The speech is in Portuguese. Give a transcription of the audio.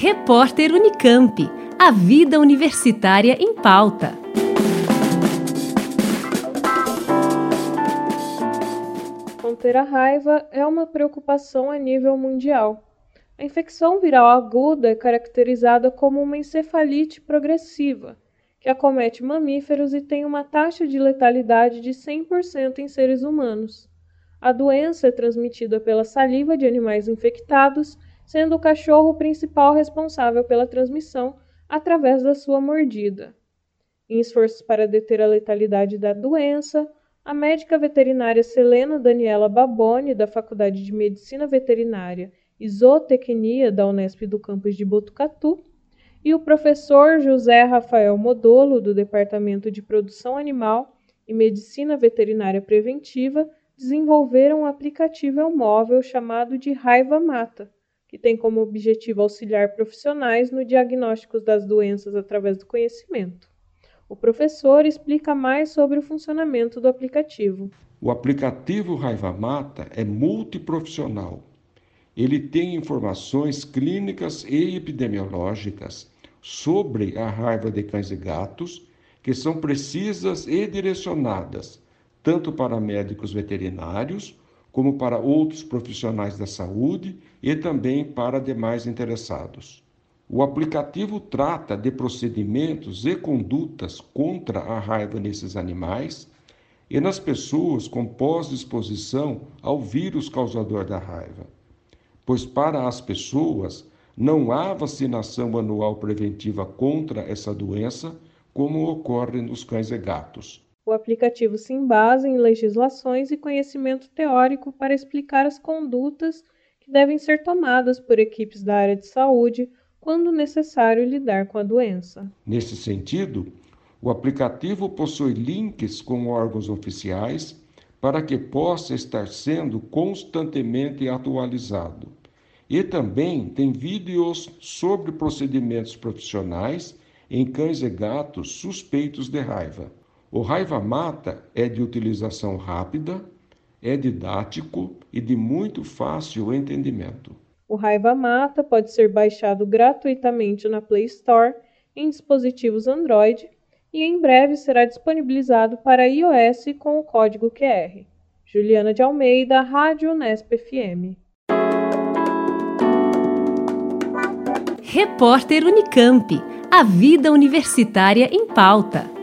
Repórter Unicamp. A vida universitária em pauta. Conter a raiva é uma preocupação a nível mundial. A infecção viral aguda é caracterizada como uma encefalite progressiva, que acomete mamíferos e tem uma taxa de letalidade de 100% em seres humanos. A doença é transmitida pela saliva de animais infectados, sendo o cachorro o principal responsável pela transmissão através da sua mordida. Em esforços para deter a letalidade da doença, a médica veterinária Selena Daniela Baboni, da Faculdade de Medicina Veterinária e Zootecnia da Unesp do campus de Botucatu, e o professor José Rafael Modolo, do Departamento de Produção Animal e Medicina Veterinária Preventiva, desenvolveram um aplicativo móvel chamado de Raiva Mata, que tem como objetivo auxiliar profissionais no diagnóstico das doenças através do conhecimento. O professor explica mais sobre o funcionamento do aplicativo. O aplicativo Raiva Mata é multiprofissional. Ele tem informações clínicas e epidemiológicas sobre a raiva de cães e gatos que são precisas e direcionadas tanto para médicos veterinários, como para outros profissionais da saúde e também para demais interessados. O aplicativo trata de procedimentos e condutas contra a raiva nesses animais e nas pessoas com pós-exposição ao vírus causador da raiva, pois para as pessoas não há vacinação anual preventiva contra essa doença, como ocorre nos cães e gatos. O aplicativo se embasa em legislações e conhecimento teórico para explicar as condutas que devem ser tomadas por equipes da área de saúde quando necessário lidar com a doença. Nesse sentido, o aplicativo possui links com órgãos oficiais para que possa estar sendo constantemente atualizado. E também tem vídeos sobre procedimentos profissionais em cães e gatos suspeitos de raiva. O Raiva Mata é de utilização rápida, é didático e de muito fácil entendimento. O Raiva Mata pode ser baixado gratuitamente na Play Store em dispositivos Android e em breve será disponibilizado para iOS com o código QR. Juliana de Almeida, Rádio Unesp FM. Repórter Unicamp. A vida universitária em pauta.